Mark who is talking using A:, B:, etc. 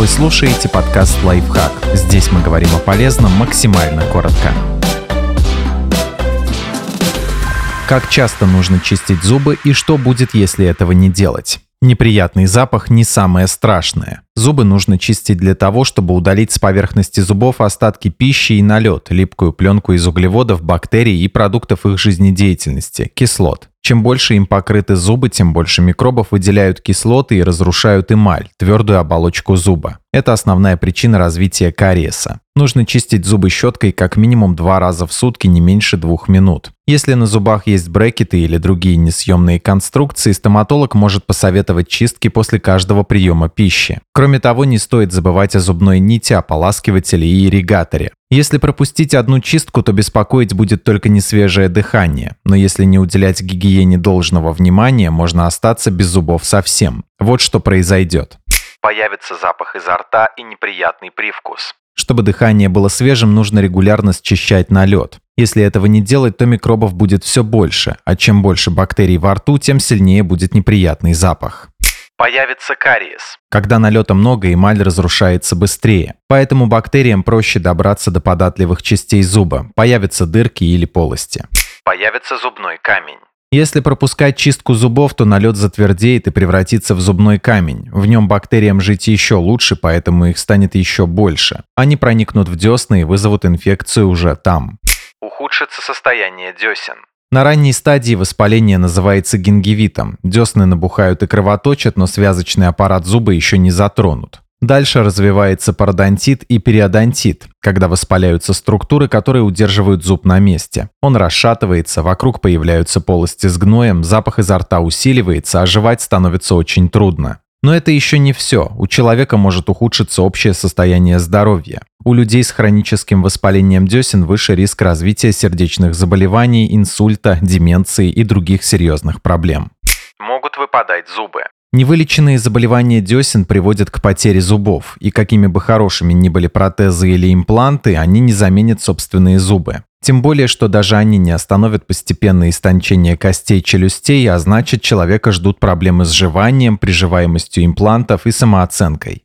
A: Вы слушаете подкаст «Лайфхак». Здесь мы говорим о полезном максимально коротко. Как часто нужно чистить зубы и что будет, если этого не делать? Неприятный запах не самое страшное. Зубы нужно чистить для того, чтобы удалить с поверхности зубов остатки пищи и налет, липкую пленку из углеводов, бактерий и продуктов их жизнедеятельности, кислот. Чем больше им покрыты зубы, тем больше микробов выделяют кислоты и разрушают эмаль, твердую оболочку зуба. Это основная причина развития кариеса. Нужно чистить зубы щеткой как минимум два раза в сутки, не меньше двух минут. Если на зубах есть брекеты или другие несъемные конструкции, стоматолог может посоветовать чистки после каждого приема пищи. Кроме того, не стоит забывать о зубной нити, ополаскивателе и ирригаторе. Если пропустить одну чистку, то беспокоить будет только несвежее дыхание. Но если не уделять гигиене должного внимания, можно остаться без зубов совсем. Вот что произойдет.
B: Появится запах изо рта и неприятный привкус.
A: Чтобы дыхание было свежим, нужно регулярно счищать налет. Если этого не делать, то микробов будет все больше, а чем больше бактерий во рту, тем сильнее будет неприятный запах.
B: Появится кариес.
A: Когда налета много, эмаль разрушается быстрее. Поэтому бактериям проще добраться до податливых частей зуба. Появятся дырки или полости.
B: Появится зубной камень.
A: Если пропускать чистку зубов, то налет затвердеет и превратится в зубной камень. В нем бактериям жить еще лучше, поэтому их станет еще больше. Они проникнут в десны и вызовут инфекцию уже там.
B: Ухудшится состояние десен.
A: На ранней стадии воспаление называется гингивитом. Десны набухают и кровоточат, но связочный аппарат зуба еще не затронут. Дальше развивается пародонтит и периодонтит, когда воспаляются структуры, которые удерживают зуб на месте. Он расшатывается, вокруг появляются полости с гноем, запах изо рта усиливается, а жевать становится очень трудно. Но это еще не все. У человека может ухудшиться общее состояние здоровья. У людей с хроническим воспалением десен выше риск развития сердечных заболеваний, инсульта, деменции и других серьезных проблем.
B: Могут выпадать зубы.
A: Невылеченные заболевания десен приводят к потере зубов, и какими бы хорошими ни были протезы или импланты, они не заменят собственные зубы. Тем более, что даже они не остановят постепенное истончение костей челюстей, а значит, человека ждут проблемы с жеванием, приживаемостью имплантов и самооценкой.